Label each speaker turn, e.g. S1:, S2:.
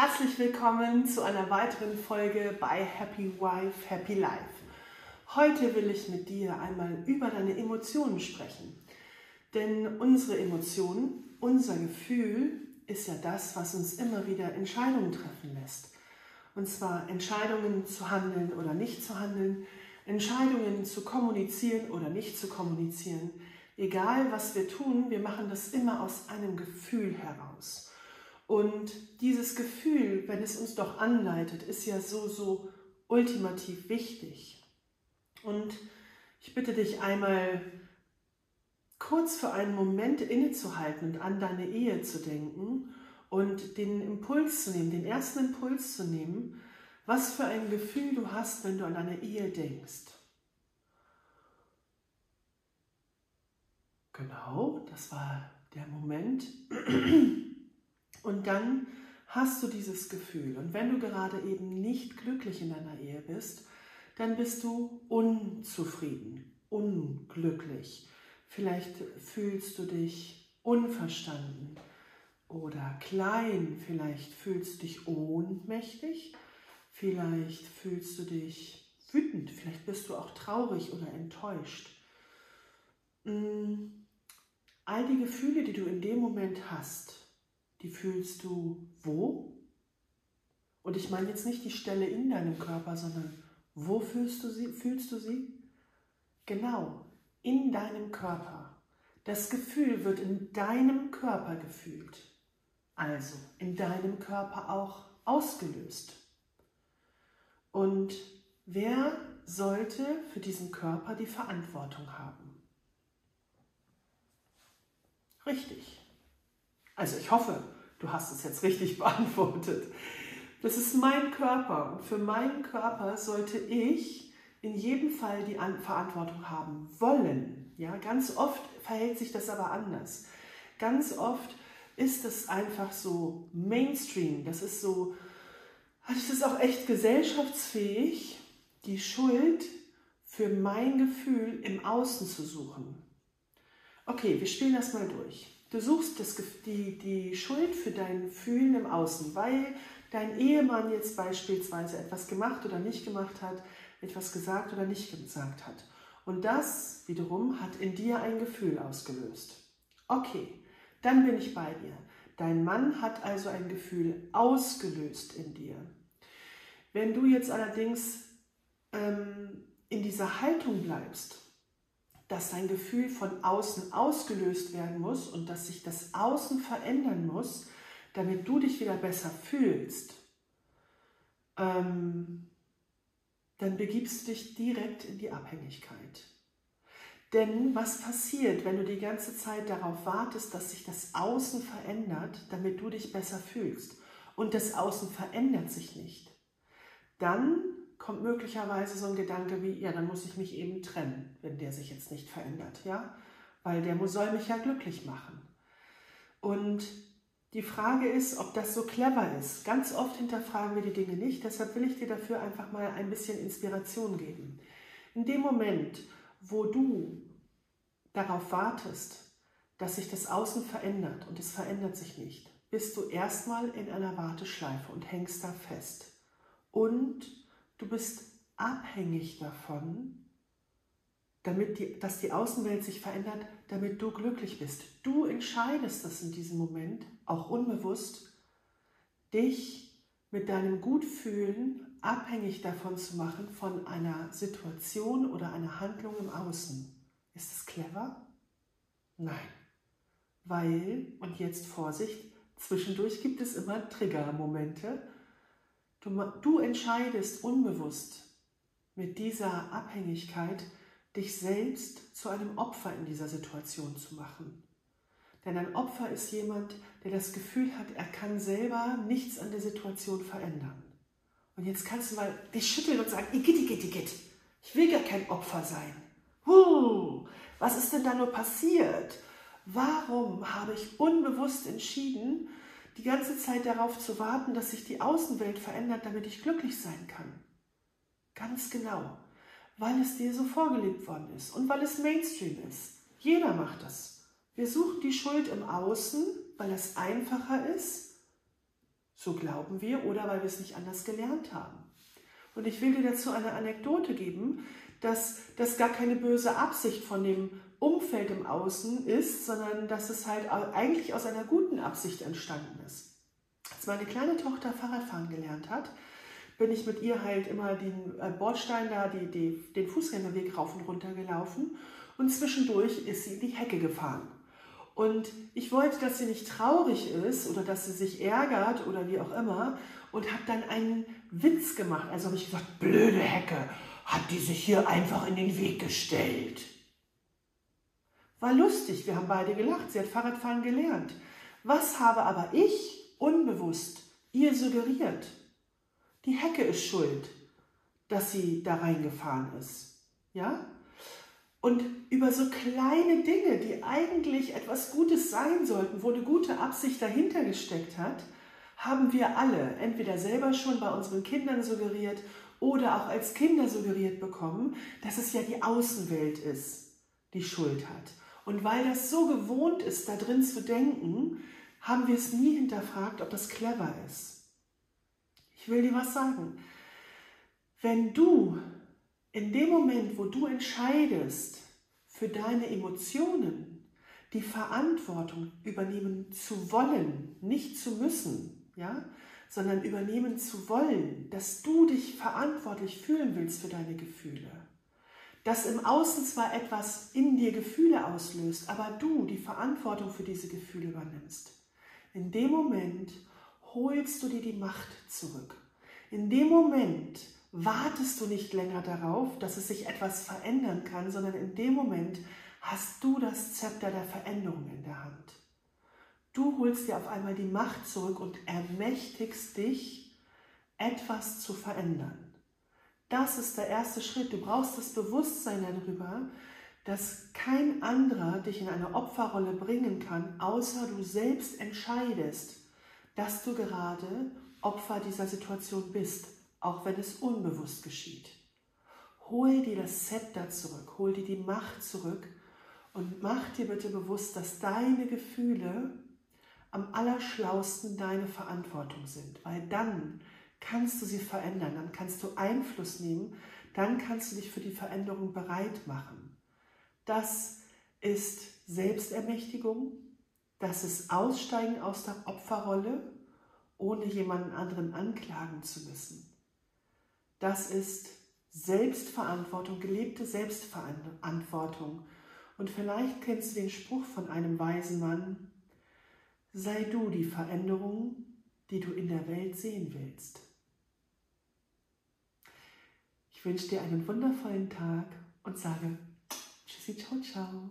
S1: Herzlich willkommen zu einer weiteren Folge bei Happy Wife, Happy Life. Heute will ich mit dir einmal über deine Emotionen sprechen. Denn unsere Emotionen, unser Gefühl ist ja das, was uns immer wieder Entscheidungen treffen lässt. Und zwar Entscheidungen zu handeln oder nicht zu handeln, Entscheidungen zu kommunizieren oder nicht zu kommunizieren. Egal was wir tun, wir machen das immer aus einem Gefühl heraus. Und dieses Gefühl, wenn es uns doch anleitet, ist ja so, so ultimativ wichtig. Und ich bitte dich einmal kurz für einen Moment innezuhalten und an deine Ehe zu denken und den Impuls zu nehmen, den ersten Impuls zu nehmen, was für ein Gefühl du hast, wenn du an deine Ehe denkst. Genau, das war der Moment. Und dann hast du dieses Gefühl. Und wenn du gerade eben nicht glücklich in deiner Ehe bist, dann bist du unzufrieden, unglücklich. Vielleicht fühlst du dich unverstanden oder klein, vielleicht fühlst du dich ohnmächtig, vielleicht fühlst du dich wütend, vielleicht bist du auch traurig oder enttäuscht. Mm, all die Gefühle, die du in dem Moment hast, die fühlst du wo? Und ich meine jetzt nicht die Stelle in deinem Körper, sondern wo fühlst du sie? Fühlst du sie? Genau, in deinem Körper. Das Gefühl wird in deinem Körper gefühlt, also in deinem Körper auch ausgelöst. Und wer sollte für diesen Körper die Verantwortung haben? Richtig, also ich hoffe, du hast es jetzt richtig beantwortet. Das ist mein Körper und für meinen Körper sollte ich in jedem Fall die Verantwortung haben wollen. Ja, ganz oft verhält sich das aber anders. Ganz oft ist es einfach so Mainstream. Das ist so, das ist auch echt gesellschaftsfähig, die Schuld für mein Gefühl im Außen zu suchen. Okay, wir spielen das mal durch. Du suchst das, die, die Schuld für dein Fühlen im Außen, weil dein Ehemann jetzt beispielsweise etwas gemacht oder nicht gemacht hat, etwas gesagt oder nicht gesagt hat. Und das wiederum hat in dir ein Gefühl ausgelöst. Okay, dann bin ich bei dir. Dein Mann hat also ein Gefühl ausgelöst in dir. Wenn du jetzt allerdings ähm, in dieser Haltung bleibst, dass dein Gefühl von außen ausgelöst werden muss und dass sich das Außen verändern muss, damit du dich wieder besser fühlst, ähm, dann begibst du dich direkt in die Abhängigkeit. Denn was passiert, wenn du die ganze Zeit darauf wartest, dass sich das Außen verändert, damit du dich besser fühlst und das Außen verändert sich nicht? Dann kommt möglicherweise so ein Gedanke wie, ja, dann muss ich mich eben trennen, wenn der sich jetzt nicht verändert, ja? Weil der soll mich ja glücklich machen. Und die Frage ist, ob das so clever ist. Ganz oft hinterfragen wir die Dinge nicht, deshalb will ich dir dafür einfach mal ein bisschen Inspiration geben. In dem Moment, wo du darauf wartest, dass sich das Außen verändert und es verändert sich nicht, bist du erstmal in einer Warteschleife und hängst da fest. Und Du bist abhängig davon, damit die, dass die Außenwelt sich verändert, damit du glücklich bist. Du entscheidest das in diesem Moment, auch unbewusst, dich mit deinem Gutfühlen abhängig davon zu machen, von einer Situation oder einer Handlung im Außen. Ist das clever? Nein. Weil, und jetzt Vorsicht, zwischendurch gibt es immer Triggermomente, Du, du entscheidest unbewusst mit dieser Abhängigkeit, dich selbst zu einem Opfer in dieser Situation zu machen. Denn ein Opfer ist jemand, der das Gefühl hat, er kann selber nichts an der Situation verändern. Und jetzt kannst du mal dich schütteln und sagen, igitt, igitt, igitt, ich will gar kein Opfer sein. Huh, was ist denn da nur passiert? Warum habe ich unbewusst entschieden, die ganze Zeit darauf zu warten, dass sich die Außenwelt verändert, damit ich glücklich sein kann. Ganz genau, weil es dir so vorgelebt worden ist und weil es Mainstream ist. Jeder macht das. Wir suchen die Schuld im Außen, weil es einfacher ist, So glauben wir oder weil wir es nicht anders gelernt haben. Und ich will dir dazu eine Anekdote geben, dass das gar keine böse Absicht von dem Umfeld im Außen ist, sondern dass es halt eigentlich aus einer guten Absicht entstanden ist. Als meine kleine Tochter Fahrradfahren gelernt hat, bin ich mit ihr halt immer den äh, Bordstein da, die, die, den Fußgängerweg rauf und runter gelaufen und zwischendurch ist sie in die Hecke gefahren. Und ich wollte, dass sie nicht traurig ist oder dass sie sich ärgert oder wie auch immer und habe dann einen Witz gemacht. Also habe ich gesagt, blöde Hecke, hat die sich hier einfach in den Weg gestellt. War lustig, wir haben beide gelacht, sie hat Fahrradfahren gelernt. Was habe aber ich unbewusst ihr suggeriert? Die Hecke ist schuld, dass sie da reingefahren ist. Ja? Und über so kleine Dinge, die eigentlich etwas Gutes sein sollten, wo eine gute Absicht dahinter gesteckt hat, haben wir alle entweder selber schon bei unseren Kindern suggeriert oder auch als Kinder suggeriert bekommen, dass es ja die Außenwelt ist, die Schuld hat. Und weil das so gewohnt ist, da drin zu denken, haben wir es nie hinterfragt, ob das clever ist. Ich will dir was sagen. Wenn du in dem Moment, wo du entscheidest, für deine Emotionen die Verantwortung übernehmen zu wollen, nicht zu müssen, ja, sondern übernehmen zu wollen, dass du dich verantwortlich fühlen willst für deine Gefühle. Dass im Außen zwar etwas in dir Gefühle auslöst, aber du die Verantwortung für diese Gefühle übernimmst. In dem Moment holst du dir die Macht zurück. In dem Moment wartest du nicht länger darauf, dass es sich etwas verändern kann, sondern in dem Moment hast du das Zepter der Veränderung in der Hand. Du holst dir auf einmal die Macht zurück und ermächtigst dich, etwas zu verändern. Das ist der erste Schritt. Du brauchst das Bewusstsein darüber, dass kein anderer dich in eine Opferrolle bringen kann, außer du selbst entscheidest, dass du gerade Opfer dieser Situation bist auch wenn es unbewusst geschieht. Hol dir das Zepter zurück, hol dir die Macht zurück und mach dir bitte bewusst, dass deine Gefühle am allerschlausten deine Verantwortung sind, weil dann kannst du sie verändern, dann kannst du Einfluss nehmen, dann kannst du dich für die Veränderung bereit machen. Das ist Selbstermächtigung, das ist Aussteigen aus der Opferrolle, ohne jemanden anderen anklagen zu müssen. Das ist Selbstverantwortung, gelebte Selbstverantwortung. Und vielleicht kennst du den Spruch von einem weisen Mann, sei du die Veränderung, die du in der Welt sehen willst. Ich wünsche dir einen wundervollen Tag und sage Tschüssi, ciao, ciao.